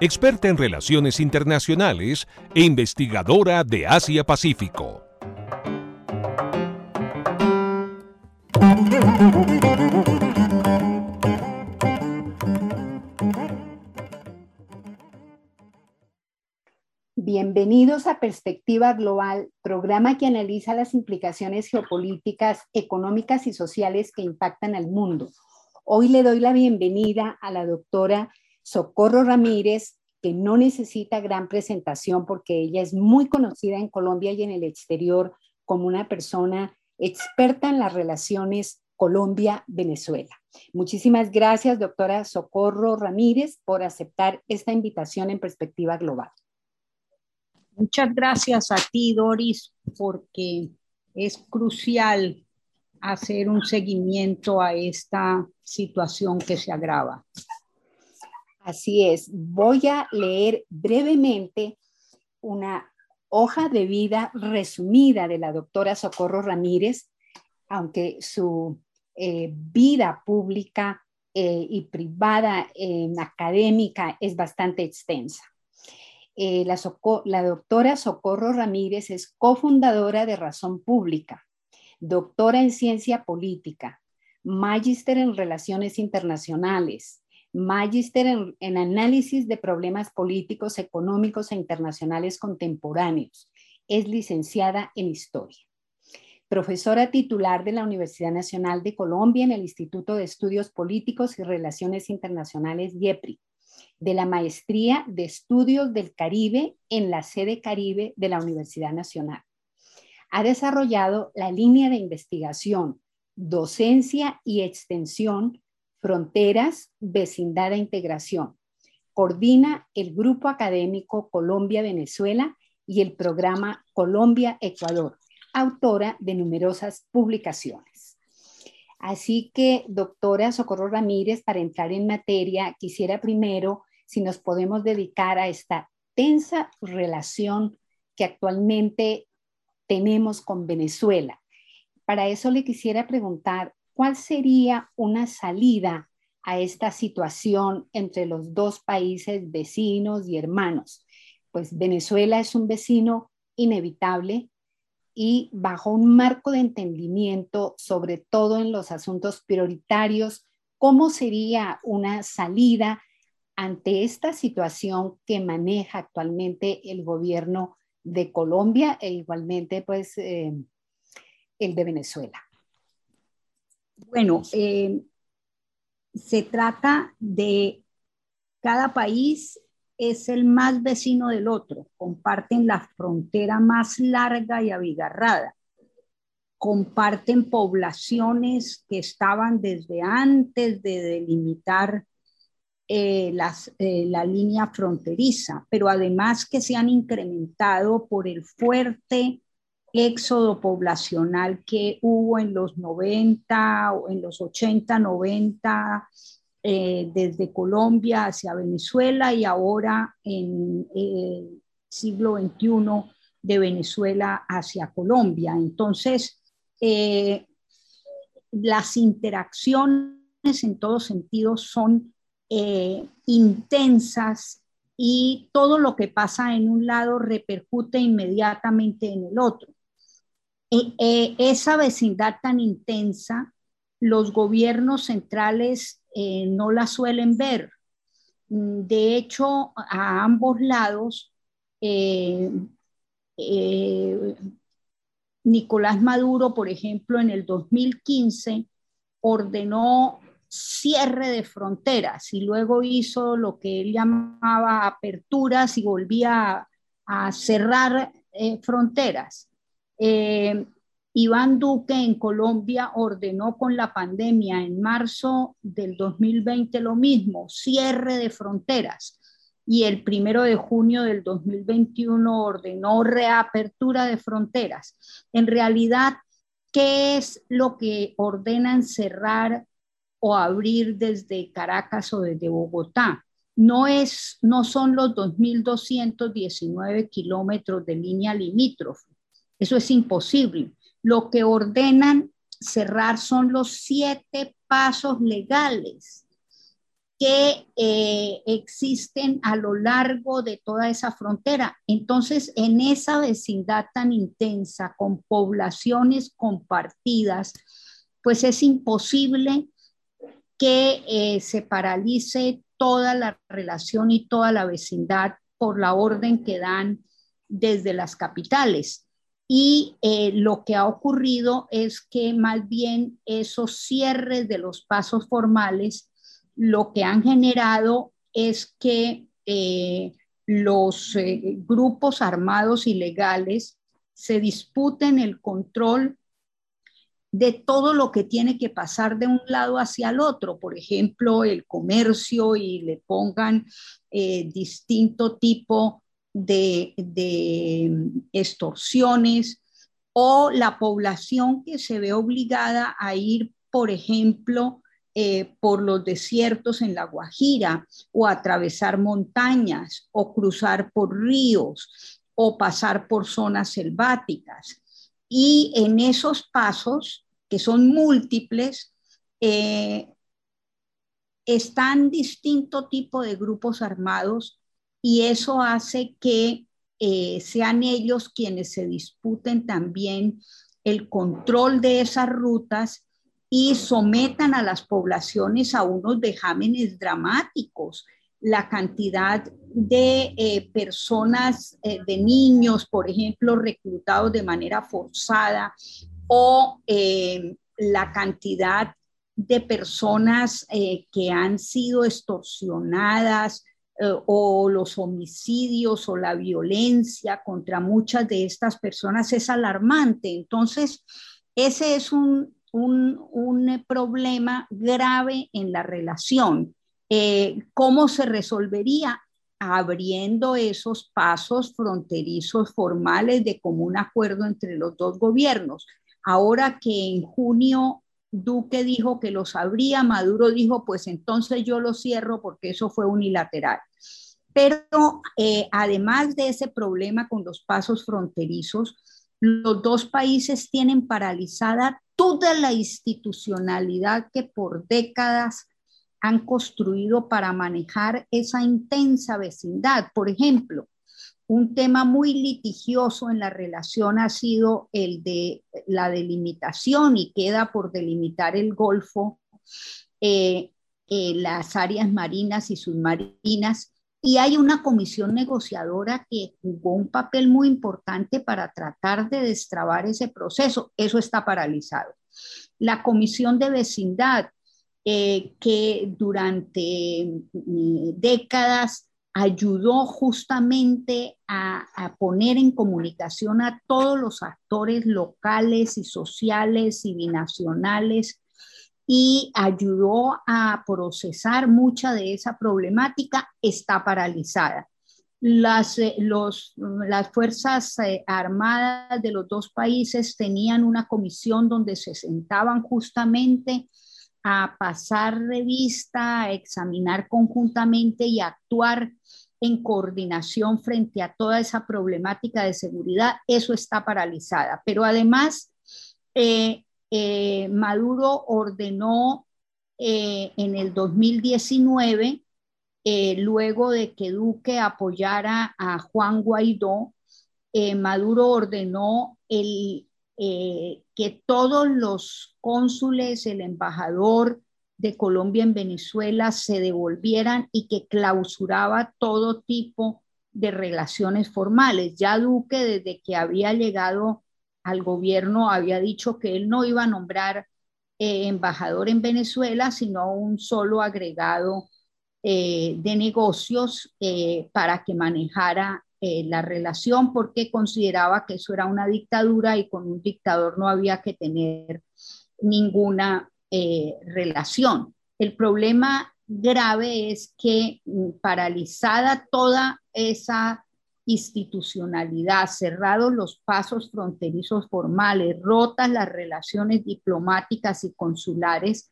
experta en relaciones internacionales e investigadora de Asia-Pacífico. Bienvenidos a Perspectiva Global, programa que analiza las implicaciones geopolíticas, económicas y sociales que impactan al mundo. Hoy le doy la bienvenida a la doctora Socorro Ramírez, que no necesita gran presentación porque ella es muy conocida en Colombia y en el exterior como una persona experta en las relaciones Colombia-Venezuela. Muchísimas gracias, doctora Socorro Ramírez, por aceptar esta invitación en perspectiva global. Muchas gracias a ti, Doris, porque es crucial hacer un seguimiento a esta situación que se agrava. Así es, voy a leer brevemente una hoja de vida resumida de la doctora Socorro Ramírez, aunque su eh, vida pública eh, y privada académica es bastante extensa. Eh, la, la doctora Socorro Ramírez es cofundadora de Razón Pública, doctora en ciencia política, magíster en relaciones internacionales, magíster en, análisis de problemas políticos, económicos e internacionales contemporáneos. Es licenciada en historia. Profesora titular de la Universidad Nacional de Colombia en el Instituto de Estudios Políticos y Relaciones Internacionales IEPRI, de la Maestría de Estudios del Caribe en la sede Caribe de la Universidad Nacional ha desarrollado la línea de investigación, docencia y extensión, fronteras, vecindad e integración. Coordina el grupo académico Colombia-Venezuela y el programa Colombia-Ecuador, autora de numerosas publicaciones. Así que, doctora Socorro Ramírez, para entrar en materia, quisiera primero si nos podemos dedicar a esta tensa relación que actualmente tenemos con Venezuela. Para eso le quisiera preguntar, ¿cuál sería una salida a esta situación entre los dos países vecinos y hermanos? Pues Venezuela es un vecino inevitable y bajo un marco de entendimiento, sobre todo en los asuntos prioritarios, ¿cómo sería una salida ante esta situación que maneja actualmente el gobierno de Colombia e igualmente pues eh, el de Venezuela. Bueno, eh, se trata de cada país es el más vecino del otro, comparten la frontera más larga y abigarrada, comparten poblaciones que estaban desde antes de delimitar eh, eh, la línea fronteriza, pero además que se han incrementado por el fuerte éxodo poblacional que hubo en los 90 o en los 80, 90 eh, desde Colombia hacia Venezuela y ahora en el siglo XXI de Venezuela hacia Colombia. Entonces, las interacciones en todos sentidos son eh, intensas y todo lo que pasa en un lado repercute inmediatamente en el otro. E, e, esa vecindad tan intensa, los gobiernos centrales eh, no la suelen ver. De hecho, a ambos lados, eh, Nicolás Maduro, por ejemplo, en el 2015 ordenó cierre de fronteras y luego hizo lo que él llamaba aperturas y volvía a, cerrar eh, fronteras. Eh, Iván Duque en Colombia ordenó con la pandemia en marzo del 2020 lo mismo, cierre de fronteras. y el primero de junio del 2021 ordenó reapertura de fronteras. En realidad, ¿qué es lo que ordenan cerrar o abrir desde Caracas o desde Bogotá? No, es, no son los 2.219 kilómetros de línea limítrofe. Eso es imposible. Lo que ordenan cerrar son los siete pasos legales que eh, existen a lo largo de toda esa frontera. Entonces, en esa vecindad tan intensa, con poblaciones compartidas, pues es imposible que eh, se paralice toda la relación y toda la vecindad por la orden que dan desde las capitales. Y eh, lo que ha ocurrido es que más bien esos cierres de los pasos formales lo que han generado es que eh, los eh, grupos armados ilegales se disputen el control de todo lo que tiene que pasar de un lado hacia el otro, por ejemplo, el comercio y le pongan distinto tipo de, de extorsiones o la población que se ve obligada a ir, por ejemplo, eh, por los desiertos en la Guajira o atravesar montañas o cruzar por ríos o pasar por zonas selváticas. Y en esos pasos, que son múltiples, eh, están distinto tipo de grupos armados y eso hace que eh, sean ellos quienes se disputen también el control de esas rutas y sometan a las poblaciones a unos vejámenes dramáticos. La cantidad de eh, personas, eh, de niños, por ejemplo, reclutados de manera forzada, o la cantidad de personas que han sido extorsionadas, o los homicidios o la violencia contra muchas de estas personas es alarmante. Entonces, ese es un, un, problema grave en la relación. Eh, ¿Cómo se resolvería? Abriendo esos pasos fronterizos formales de común acuerdo entre los dos gobiernos. Ahora que en junio Duque dijo que los abría, Maduro dijo, pues entonces yo lo cierro porque eso fue unilateral. Pero eh, además de ese problema con los pasos fronterizos, los dos países tienen paralizada toda la institucionalidad que por décadas han construido para manejar esa intensa vecindad. Por ejemplo, un tema muy litigioso en la relación ha sido el de la delimitación y queda por delimitar el Golfo, eh, eh, las áreas marinas y submarinas y hay una comisión negociadora que jugó un papel muy importante para tratar de destrabar ese proceso. Eso está paralizado. La comisión de vecindad, eh, que durante mm, décadas ayudó justamente a, poner en comunicación a todos los actores locales y sociales y binacionales y ayudó a procesar mucha de esa problemática, está paralizada. Las, eh, las Fuerzas eh, Armadas de los dos países tenían una comisión donde se sentaban justamente a pasar revista, a examinar conjuntamente y actuar en coordinación frente a toda esa problemática de seguridad. Eso está paralizada. Pero además, eh, eh, Maduro ordenó eh, en el 2019, eh, luego de que Duque apoyara a Juan Guaidó, Maduro ordenó el, que todos los cónsules, el embajador de Colombia en Venezuela se devolvieran y que clausuraba todo tipo de relaciones formales. Ya Duque, desde que había llegado al gobierno había dicho que él no iba a nombrar eh, embajador en Venezuela, sino un solo agregado eh, de negocios eh, para que manejara la relación, porque consideraba que eso era una dictadura y con un dictador no había que tener ninguna relación. El problema grave es que mm, paralizada toda esa institucionalidad, cerrados los pasos fronterizos formales, rotas las relaciones diplomáticas y consulares,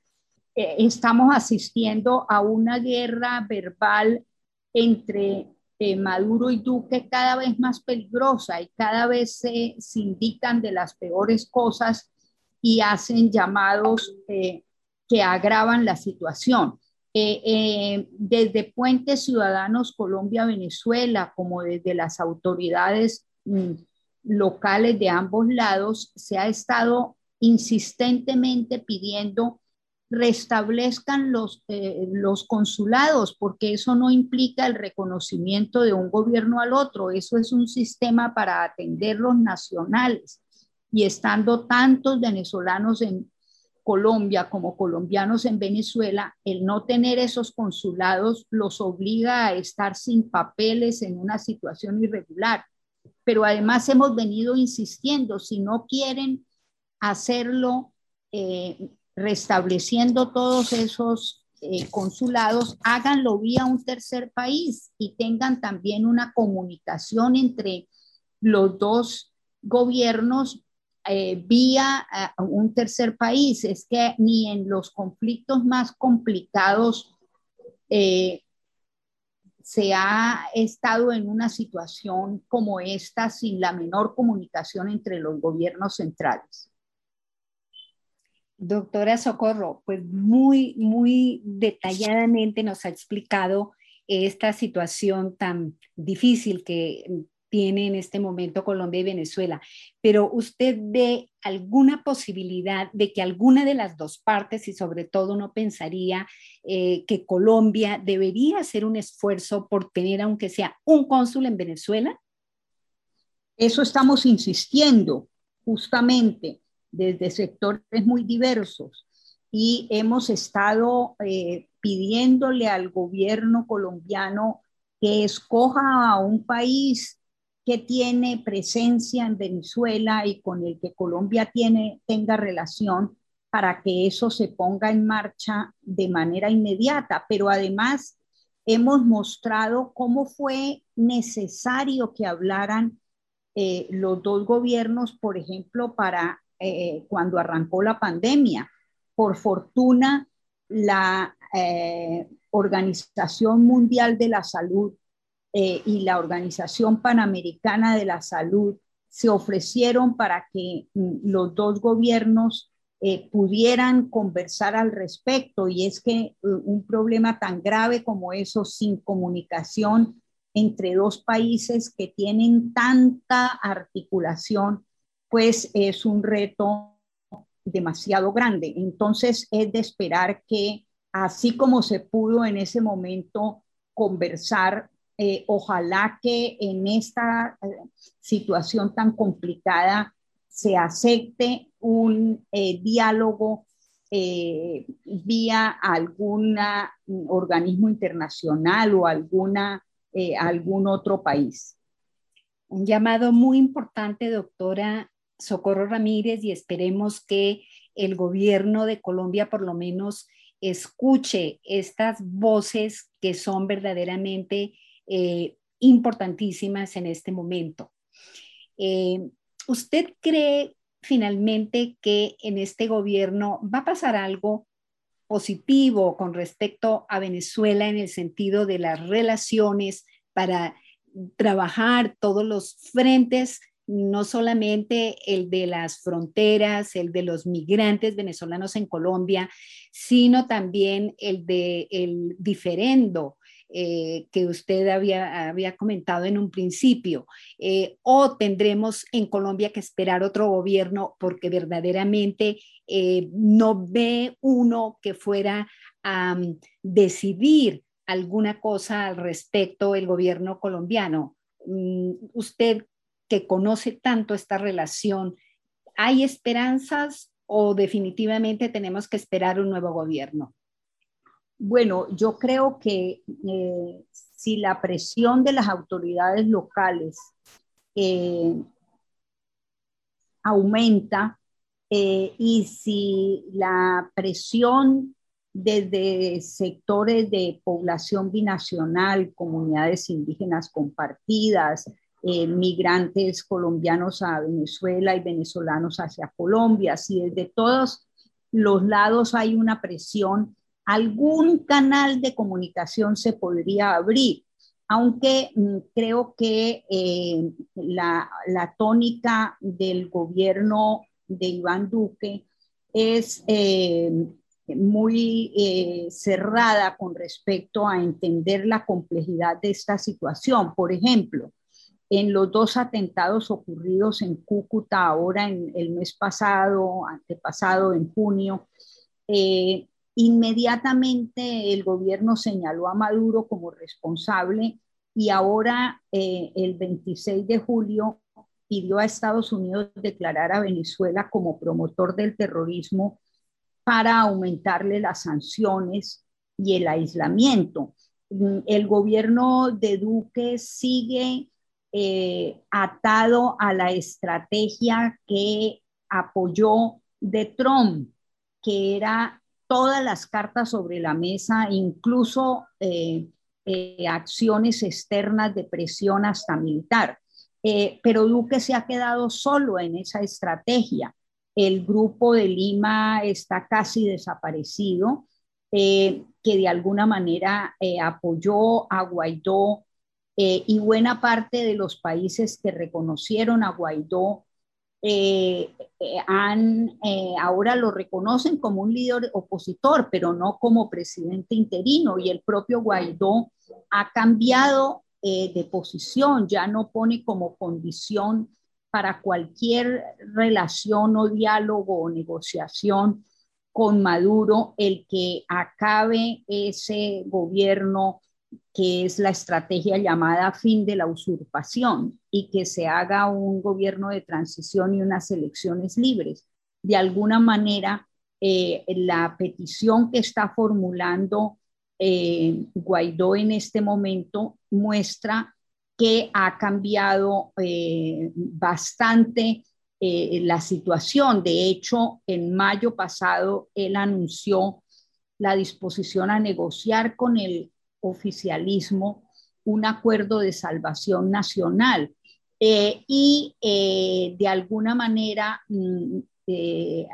eh, estamos asistiendo a una guerra verbal entre eh, Maduro y Duque cada vez más peligrosa y cada vez se, indican de las peores cosas y hacen llamados eh, que agravan la situación. desde Puentes Ciudadanos Colombia-Venezuela, como desde las autoridades mm, locales de ambos lados, se ha estado insistentemente pidiendo restablezcan los, eh, los consulados, porque eso no implica el reconocimiento de un gobierno al otro, eso es un sistema para atender los nacionales. Y estando tantos venezolanos en Colombia como colombianos en Venezuela, el no tener esos consulados los obliga a estar sin papeles en una situación irregular. Pero además hemos venido insistiendo, si no quieren hacerlo eh, restableciendo todos esos eh, consulados, háganlo vía un tercer país y tengan también una comunicación entre los dos gobiernos eh, vía eh, un tercer país. Es que ni en los conflictos más complicados se ha estado en una situación como esta sin la menor comunicación entre los gobiernos centrales. Doctora Socorro, pues muy, muy detalladamente nos ha explicado esta situación tan difícil que tiene en este momento Colombia y Venezuela, pero usted ve alguna posibilidad de que alguna de las dos partes, y sobre todo no pensaría eh, que Colombia debería hacer un esfuerzo por tener, aunque sea un cónsul en Venezuela? Eso estamos insistiendo, justamente desde sectores muy diversos y hemos estado eh, pidiéndole al gobierno colombiano que escoja a un país que tiene presencia en Venezuela y con el que Colombia tiene, tenga relación para que eso se ponga en marcha de manera inmediata. Pero además hemos mostrado cómo fue necesario que hablaran eh, los dos gobiernos, por ejemplo, para eh, cuando arrancó la pandemia. Por fortuna, la eh, Organización Mundial de la Salud eh, y la Organización Panamericana de la Salud se ofrecieron para que mm, los dos gobiernos pudieran conversar al respecto. Y es que un problema tan grave como eso, sin comunicación entre dos países que tienen tanta articulación, pues es un reto demasiado grande. Entonces es de esperar que así como se pudo en ese momento conversar, eh, ojalá que en esta eh, situación tan complicada se acepte un eh, diálogo vía algún organismo internacional o alguna, algún otro país. Un llamado muy importante, doctora, Socorro Ramírez y esperemos que el gobierno de Colombia por lo menos escuche estas voces que son verdaderamente eh, importantísimas en este momento. Eh, ¿Usted cree finalmente que en este gobierno va a pasar algo positivo con respecto a Venezuela en el sentido de las relaciones para trabajar todos los frentes no solamente el de las fronteras, el de los migrantes venezolanos en Colombia, sino también el de el diferendo eh, que usted había, había, comentado en un principio. Eh, o tendremos en Colombia que esperar otro gobierno porque verdaderamente eh, no ve uno que fuera a mm, decidir alguna cosa al respecto el gobierno colombiano. Mm, ¿Usted que conoce tanto esta relación, ¿hay esperanzas o definitivamente tenemos que esperar un nuevo gobierno? Bueno, yo creo que eh, si la presión de las autoridades locales eh, aumenta eh, y si la presión desde sectores de población binacional, comunidades indígenas compartidas, eh, migrantes colombianos a Venezuela y venezolanos hacia Colombia. Si desde todos los lados hay una presión, algún canal de comunicación se podría abrir, aunque mm, creo que eh, la, tónica del gobierno de Iván Duque es eh, muy cerrada con respecto a entender la complejidad de esta situación. Por ejemplo, en los dos atentados ocurridos en Cúcuta ahora en el mes pasado, antepasado, en junio, eh, inmediatamente el gobierno señaló a Maduro como responsable y ahora eh, el 26 de julio pidió a Estados Unidos declarar a Venezuela como promotor del terrorismo para aumentarle las sanciones y el aislamiento. El gobierno de Duque sigue eh, atado a la estrategia que apoyó de Trump, que era todas las cartas sobre la mesa, incluso eh, eh, acciones externas de presión hasta militar. pero Duque se ha quedado solo en esa estrategia. El grupo de Lima está casi desaparecido, que de alguna manera apoyó a Guaidó eh, y buena parte de los países que reconocieron a Guaidó eh, eh, ahora lo reconocen como un líder opositor, pero no como presidente interino. Y el propio Guaidó ha cambiado de posición, ya no pone como condición para cualquier relación o diálogo o negociación con Maduro el que acabe ese gobierno que es la estrategia llamada fin de la usurpación y que se haga un gobierno de transición y unas elecciones libres. De alguna manera, eh, la petición que está formulando eh, Guaidó en este momento muestra que ha cambiado eh, bastante la situación. De hecho, en mayo pasado, él anunció la disposición a negociar con el oficialismo un acuerdo de salvación nacional. Eh, y eh, de alguna manera mm, eh,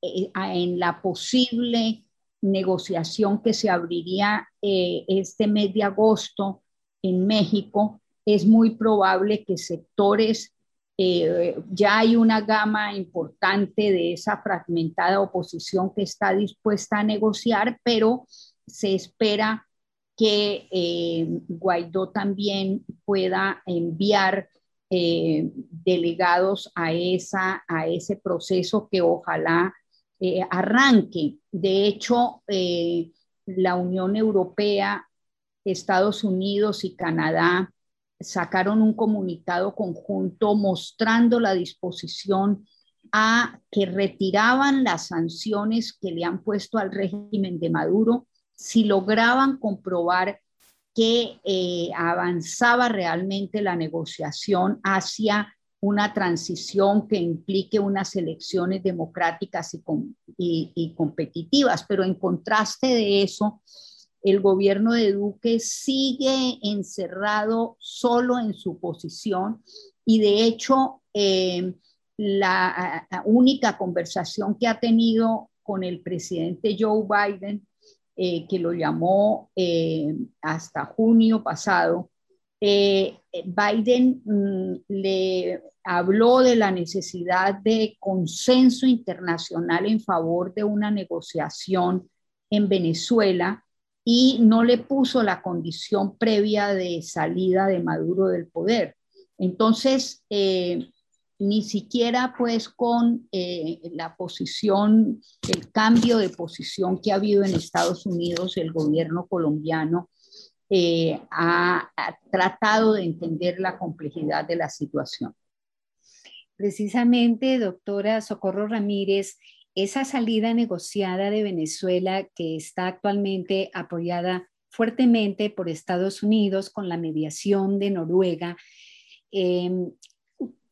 en la posible negociación que se abriría este mes de agosto en México, es muy probable que sectores, ya hay una gama importante de esa fragmentada oposición que está dispuesta a negociar, pero se espera que eh, Guaidó también pueda enviar eh, delegados a, esa, a ese proceso que ojalá eh, arranque. De hecho, la Unión Europea, Estados Unidos y Canadá sacaron un comunicado conjunto mostrando la disposición a que retiraban las sanciones que le han puesto al régimen de Maduro si lograban comprobar que eh, avanzaba realmente la negociación hacia una transición que implique unas elecciones democráticas y, competitivas. Pero en contraste de eso, el gobierno de Duque sigue encerrado solo en su posición y de hecho eh, la única conversación que ha tenido con el presidente Joe Biden eh, que lo llamó eh, hasta junio pasado, eh, Biden mm, le habló de la necesidad de consenso internacional en favor de una negociación en Venezuela y no le puso la condición previa de salida de Maduro del poder. Entonces, ni siquiera pues con eh, la posición, el cambio de posición que ha habido en Estados Unidos, el gobierno colombiano eh, ha, tratado de entender la complejidad de la situación. Precisamente, doctora Socorro Ramírez, esa salida negociada de Venezuela que está actualmente apoyada fuertemente por Estados Unidos con la mediación de Noruega, eh,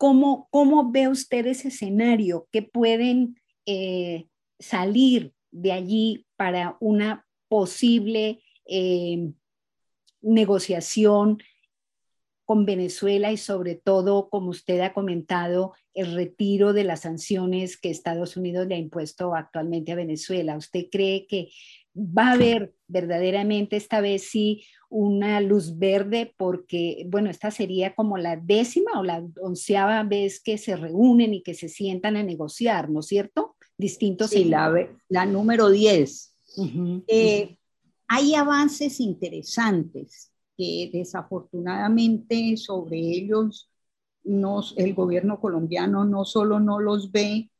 ¿Cómo, ve usted ese escenario? que pueden eh, salir de allí para una posible eh, negociación con Venezuela y sobre todo, como usted ha comentado, el retiro de las sanciones que Estados Unidos le ha impuesto actualmente a Venezuela. ¿Usted cree que va a haber verdaderamente esta vez sí una luz verde? Porque, bueno, esta sería como la décima o la onceava vez que se reúnen y que se sientan a negociar, ¿no es cierto? Distintos. Sí, la, la, número 10. Eh, hay avances interesantes que desafortunadamente sobre ellos el gobierno colombiano no solo no los ve,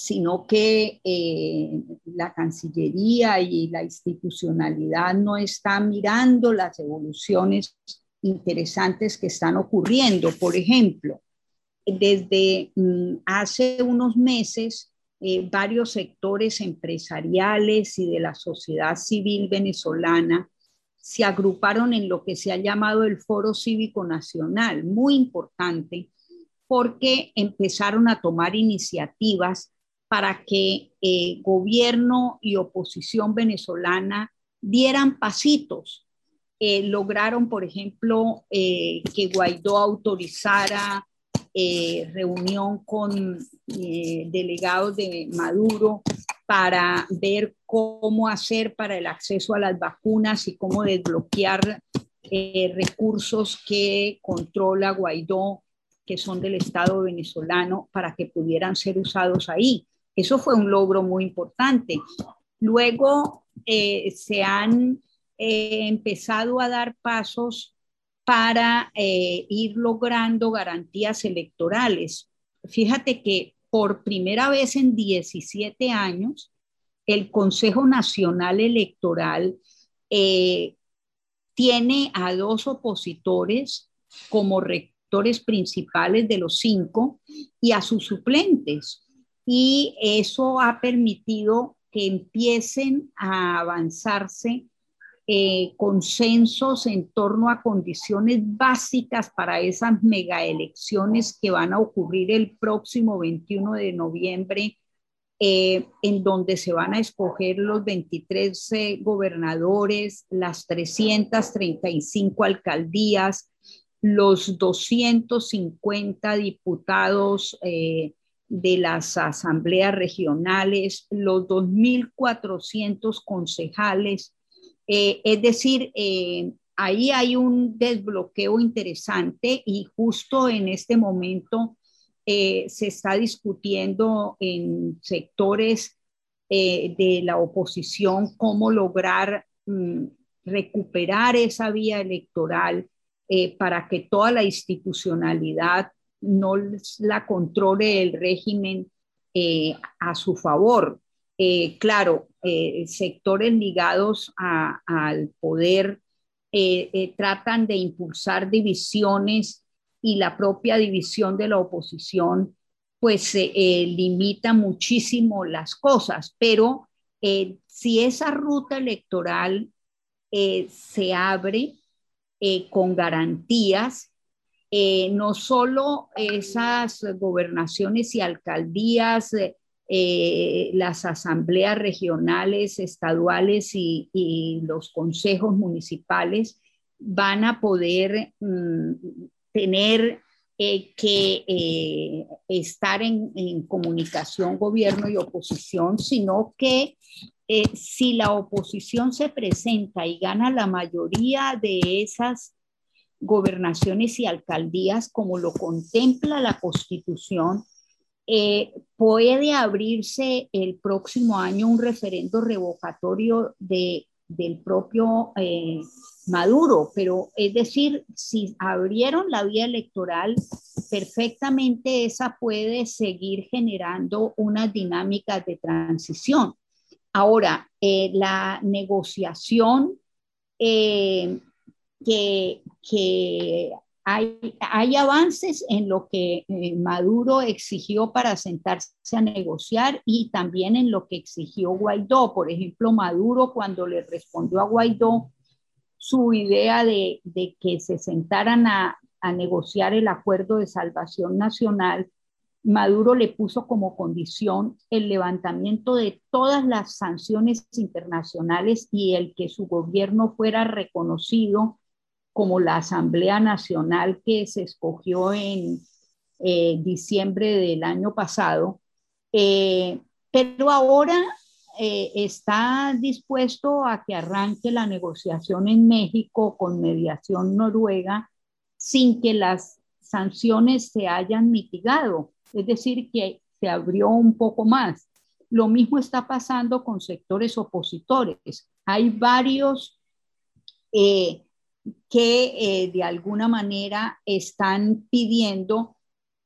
sino que eh, la Cancillería y la institucionalidad no están mirando las evoluciones interesantes que están ocurriendo. Por ejemplo, desde mm, hace unos meses, eh, varios sectores empresariales y de la sociedad civil venezolana se agruparon en lo que se ha llamado el Foro Cívico Nacional, muy importante, porque empezaron a tomar iniciativas para que eh, gobierno y oposición venezolana dieran pasitos. Eh, lograron, por ejemplo, eh, que Guaidó autorizara reunión con delegados de Maduro para ver cómo hacer para el acceso a las vacunas y cómo desbloquear recursos que controla Guaidó, que son del Estado venezolano, para que pudieran ser usados ahí. Eso fue un logro muy importante. Luego eh, se han eh, empezado a dar pasos para ir logrando garantías electorales. Fíjate que por primera vez en 17 años, el Consejo Nacional Electoral eh, tiene a dos opositores como rectores principales de los cinco y a sus suplentes. Y eso ha permitido que empiecen a avanzarse eh, consensos en torno a condiciones básicas para esas mega elecciones que van a ocurrir el próximo 21 de noviembre, eh, en donde se van a escoger los 23 eh, gobernadores, las 335 alcaldías, los 250 diputados de las asambleas regionales, los 2.400 concejales, eh, es decir, eh, ahí hay un desbloqueo interesante y justo en este momento eh, se está discutiendo en sectores de la oposición cómo lograr mm, recuperar esa vía electoral para que toda la institucionalidad no la controle el régimen a su favor. claro, eh, sectores ligados al poder eh, eh, tratan de impulsar divisiones y la propia división de la oposición pues limita muchísimo las cosas, pero si esa ruta electoral se abre con garantías, no solo esas gobernaciones y alcaldías eh, las asambleas regionales, estaduales y, los consejos municipales van a poder mm, tener eh, que eh, estar en, comunicación gobierno y oposición, sino que si la oposición se presenta y gana la mayoría de esas gobernaciones y alcaldías como lo contempla la constitución, eh, puede abrirse el próximo año un referendo revocatorio de, del propio eh, Maduro, pero es decir, si abrieron la vía electoral, perfectamente esa puede seguir generando una dinámica de transición. Ahora, eh, la negociación que, que hay, avances en lo que eh, Maduro exigió para sentarse a negociar y también en lo que exigió Guaidó. Por ejemplo, Maduro cuando le respondió a Guaidó su idea de, que se sentaran a, negociar el acuerdo de salvación nacional, Maduro le puso como condición el levantamiento de todas las sanciones internacionales y el que su gobierno fuera reconocido como la Asamblea Nacional que se escogió en eh, diciembre del año pasado. Eh, pero ahora eh, está dispuesto a que arranque la negociación en México con mediación noruega sin que las sanciones se hayan mitigado, es decir, que se abrió un poco más. Lo mismo está pasando con sectores opositores. Hay varios eh, que eh, de alguna manera están pidiendo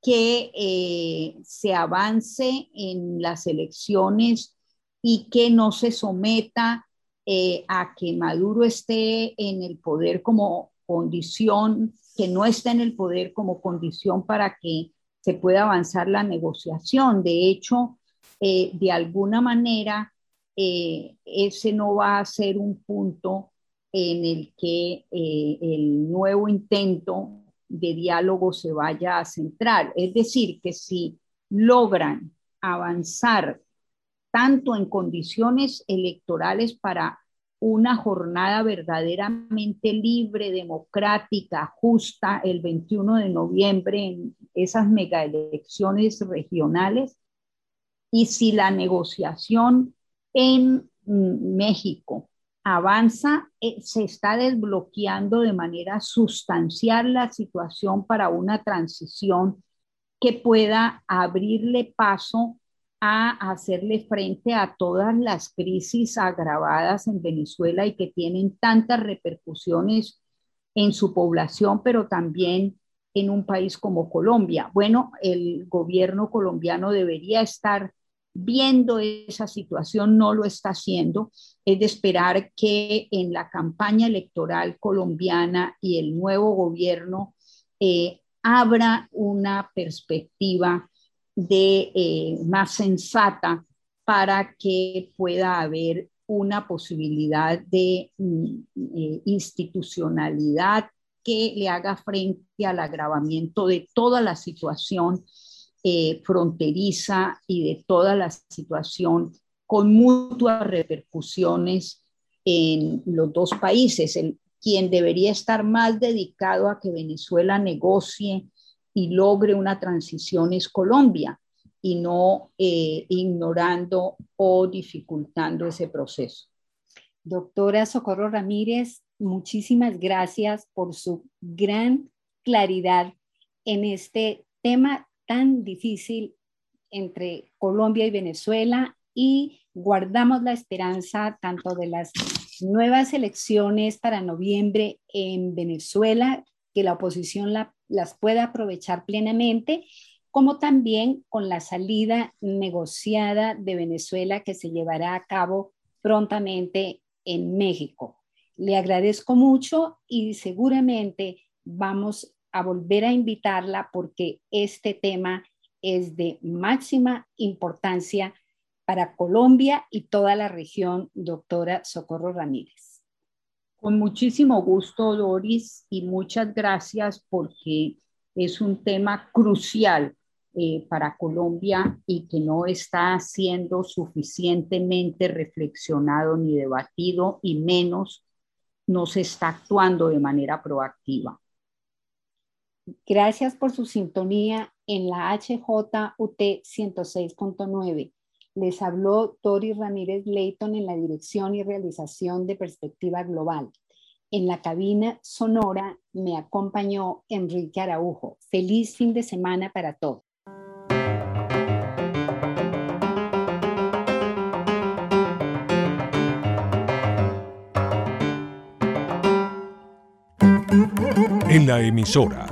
que se avance en las elecciones y que no se someta eh, a que Maduro esté en el poder como condición, que no esté en el poder como condición para que se pueda avanzar la negociación. De hecho, eh, de alguna manera, eh, ese no va a ser un punto en el que el nuevo intento de diálogo se vaya a centrar. Es decir, que si logran avanzar tanto en condiciones electorales para una jornada verdaderamente libre, democrática, justa, el 21 de noviembre en esas megaelecciones regionales. Y si la negociación en mm, México avanza, eh, se está desbloqueando de manera sustancial la situación para una transición que pueda abrirle paso a hacerle frente a todas las crisis agravadas en Venezuela y que tienen tantas repercusiones en su población, pero también en un país como Colombia. Bueno, el gobierno colombiano debería estar viendo esa situación, no lo está haciendo. Es de esperar que en la campaña electoral colombiana y el nuevo gobierno eh, abra una perspectiva de eh, más sensata para que pueda haber una posibilidad de mm, eh, institucionalidad que le haga frente al agravamiento de toda la situación eh, fronteriza y de toda la situación con mutuas repercusiones en los dos países. El, quien debería estar más dedicado a que Venezuela negocie y logre una transición es Colombia y no eh, ignorando o dificultando ese proceso. Doctora Socorro Ramírez, muchísimas gracias por su gran claridad en este tema tan difícil entre Colombia y Venezuela y guardamos la esperanza tanto de las nuevas elecciones para noviembre en Venezuela, que la oposición la las pueda aprovechar plenamente, como también con la salida negociada de Venezuela que se llevará a cabo prontamente en México. Le agradezco mucho y seguramente vamos a volver a invitarla porque este tema es de máxima importancia para Colombia y toda la región, doctora Socorro Ramírez. Con muchísimo gusto, Doris, y muchas gracias porque es un tema crucial eh, para Colombia y que no está siendo suficientemente reflexionado ni debatido y menos no se está actuando de manera proactiva. Gracias por su sintonía en la HJUT 106.9. Les habló Tori Ramírez Leighton en la dirección y realización de Perspectiva Global. En la cabina sonora me acompañó Enrique Araujo. Feliz fin de semana para todos. En la emisora